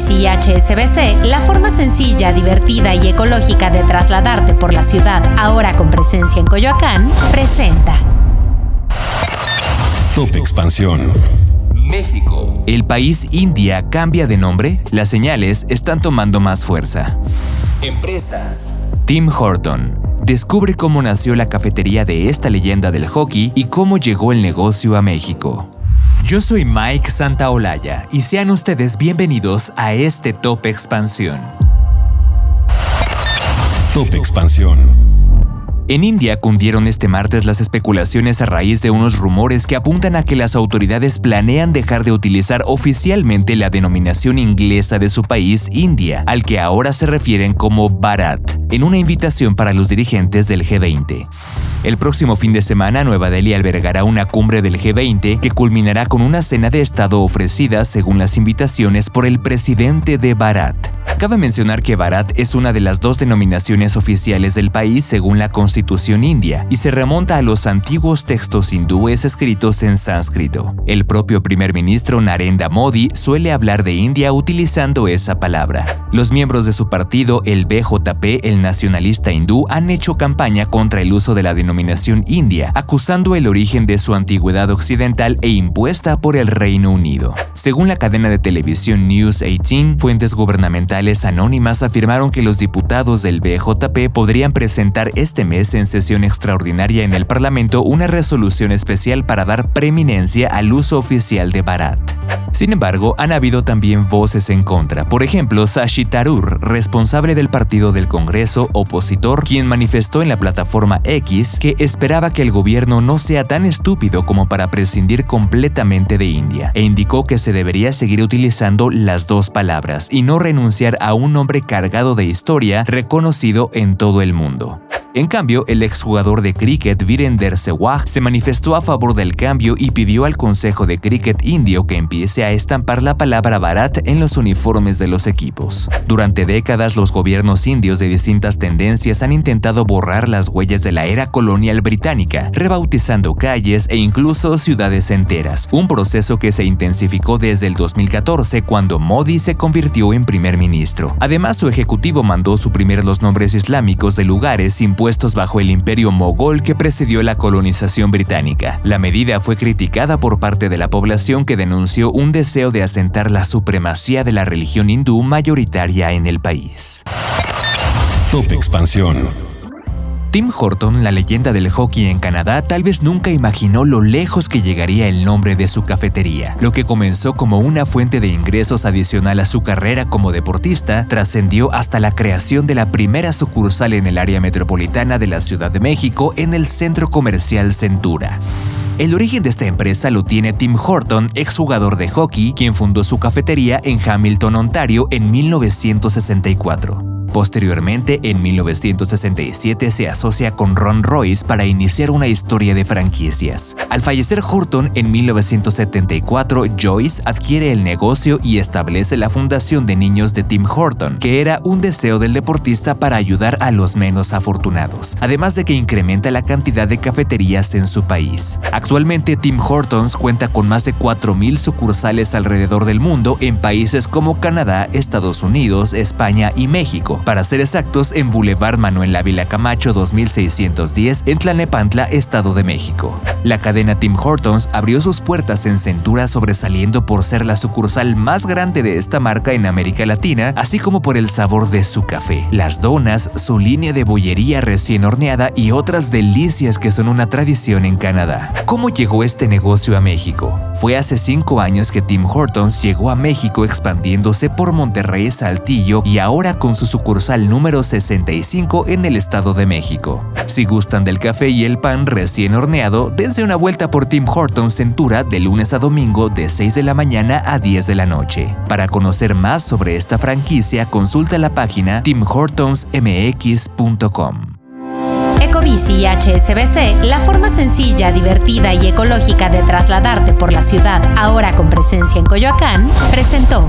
Ecobici y HSBC, la forma sencilla, divertida y ecológica de trasladarte por la ciudad, ahora con presencia en Coyoacán, presenta. Top Expansión. México. ¿El país India cambia de nombre? Las señales están tomando más fuerza. Empresas. Tim Horton. Descubre cómo nació la cafetería de esta leyenda del hockey y cómo llegó el negocio a México. Yo soy Mike Santaolalla y sean ustedes bienvenidos a este Top Expansión. Top Expansión. En India cundieron este martes las especulaciones a raíz de unos rumores que apuntan a que las autoridades planean dejar de utilizar oficialmente la denominación inglesa de su país, India, al que ahora se refieren como Bharat, en una invitación para los dirigentes del G20. El próximo fin de semana, Nueva Delhi albergará una cumbre del G20 que culminará con una cena de Estado ofrecida según las invitaciones por el presidente de Bharat. Cabe mencionar que Bharat es una de las dos denominaciones oficiales del país según la Constitución india y se remonta a los antiguos textos hindúes escritos en sánscrito. El propio primer ministro Narendra Modi suele hablar de India utilizando esa palabra. Los miembros de su partido, el BJP, el nacionalista hindú, han hecho campaña contra el uso de la denominación india, acusando el origen de su antigüedad occidental e impuesta por el Reino Unido. Según la cadena de televisión News 18, fuentes gubernamentales anónimas afirmaron que los diputados del BJP podrían presentar este mes en sesión extraordinaria en el Parlamento una resolución especial para dar preeminencia al uso oficial de Bharat. Sin embargo, han habido también voces en contra. Por ejemplo, Sashi Tarur, responsable del partido del Congreso opositor, quien manifestó en la plataforma X que esperaba que el gobierno no sea tan estúpido como para prescindir completamente de India, e indicó que se debería seguir utilizando las dos palabras y no renunciar a un nombre cargado de historia reconocido en todo el mundo. En cambio, el exjugador de cricket Virender Sehwag se manifestó a favor del cambio y pidió al Consejo de Cricket Indio que empiece a estampar la palabra Bharat en los uniformes de los equipos. Durante décadas, los gobiernos indios de distintas tendencias han intentado borrar las huellas de la era colonial británica, rebautizando calles e incluso ciudades enteras, un proceso que se intensificó desde el 2014 cuando Modi se convirtió en primer ministro. Además, su ejecutivo mandó suprimir los nombres islámicos de lugares impuestos bajo el imperio mogol que precedió la colonización británica. La medida fue criticada por parte de la población que denunció un deseo de asentar la supremacía de la religión hindú mayoritaria en el país. Top Expansión. Tim Horton, la leyenda del hockey en Canadá, tal vez nunca imaginó lo lejos que llegaría el nombre de su cafetería. Lo que comenzó como una fuente de ingresos adicional a su carrera como deportista, trascendió hasta la creación de la primera sucursal en el área metropolitana de la Ciudad de México en el centro comercial Centura. El origen de esta empresa lo tiene Tim Horton, exjugador de hockey, quien fundó su cafetería en Hamilton, Ontario en 1964. Posteriormente, en 1967 se asocia con Ron Royce para iniciar una historia de franquicias. Al fallecer Horton en 1974, Joyce adquiere el negocio y establece la fundación de niños de Tim Horton, que era un deseo del deportista para ayudar a los menos afortunados, además de que incrementa la cantidad de cafeterías en su país. Actualmente Tim Hortons cuenta con más de 4.000 sucursales alrededor del mundo en países como Canadá, Estados Unidos, España y Para ser exactos en Boulevard Manuel Ávila Camacho 2610 en Tlanepantla, Estado de México. La cadena Tim Hortons abrió sus puertas en Centura sobresaliendo por ser la sucursal más grande de esta marca en América Latina, así como por el sabor de su café, las donas, su línea de bollería recién horneada y otras delicias que son una tradición en Canadá. ¿Cómo llegó este negocio a México? Fue hace cinco años que Tim Hortons llegó a México expandiéndose por Monterrey, Saltillo y ahora con su sucursal sucursal número 65 en el Estado de México. Si gustan del café y el pan recién horneado, dense una vuelta por Tim Hortons Centura de lunes a domingo de 6 de la mañana a 10 de la noche. Para conocer más sobre esta franquicia, consulta la página timhortonsmx.com. Ecobici y HSBC, la forma sencilla, divertida y ecológica de trasladarte por la ciudad, ahora con presencia en Coyoacán, presentó.